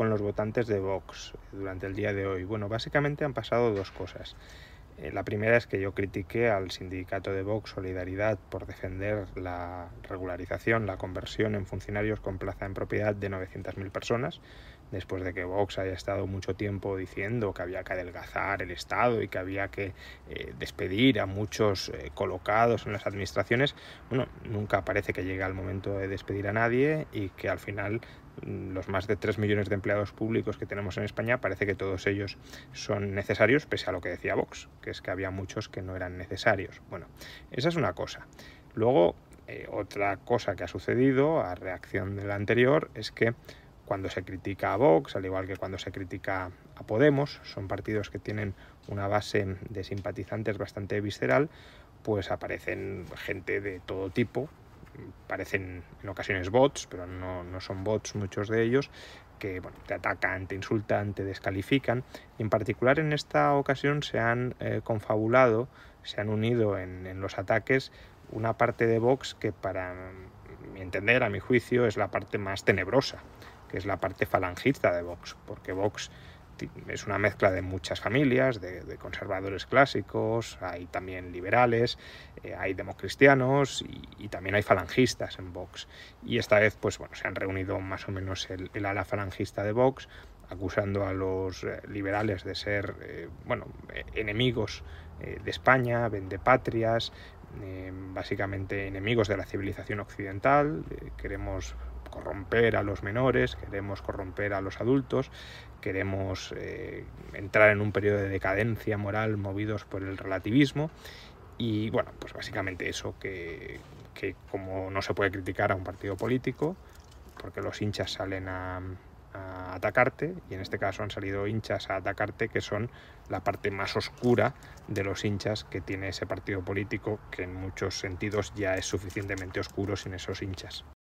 con los votantes de Vox durante el día de hoy. Bueno, básicamente han pasado dos cosas. Eh, la primera es que yo critiqué al sindicato de Vox Solidaridad por defender la regularización, la conversión en funcionarios con plaza en propiedad de 900.000 personas, después de que Vox haya estado mucho tiempo diciendo que había que adelgazar el Estado y que había que eh, despedir a muchos eh, colocados en las administraciones. Bueno, nunca parece que llegue el momento de despedir a nadie y que al final Mm, los más de 3 millones de empleados públicos que tenemos en España, parece que todos ellos son necesarios, pese a lo que decía Vox, que es que había muchos que no eran necesarios. Bueno, esa es una cosa. Luego, eh, otra cosa que ha sucedido a reacción de la anterior es que cuando se critica a Vox, al igual que cuando se critica a Podemos, son partidos que tienen una base de simpatizantes bastante visceral, pues aparecen gente de todo tipo, parecen en ocasiones bots, pero no, no son bots muchos de ellos, que bueno, te atacan, te insultan, te descalifican. Y en particular en esta ocasión se han eh, confabulado, se han unido en, en, los ataques una parte de Vox que para mi entender, a mi juicio, es la parte más tenebrosa, que es la parte falangista de Vox, porque Vox es una mezcla de muchas familias, de, conservadores clásicos, hay también liberales, eh, hay democristianos y, también hay falangistas en Vox. Y esta vez, pues bueno, se han reunido más o menos el, ala falangista de Vox, acusando a los eh, liberales de ser, eh, bueno, enemigos de España, vendepatrias, básicamente enemigos de la civilización occidental, queremos corromper a los menores, queremos corromper a los adultos, queremos eh, entrar en un periodo de decadencia moral movidos por el relativismo y bueno, pues básicamente eso que, que como no se puede criticar a un partido político, porque los hinchas salen a, a atacarte y en este caso han salido hinchas a atacarte que son la parte más oscura de los hinchas que tiene ese partido político que en muchos sentidos ya es suficientemente oscuro sin esos hinchas.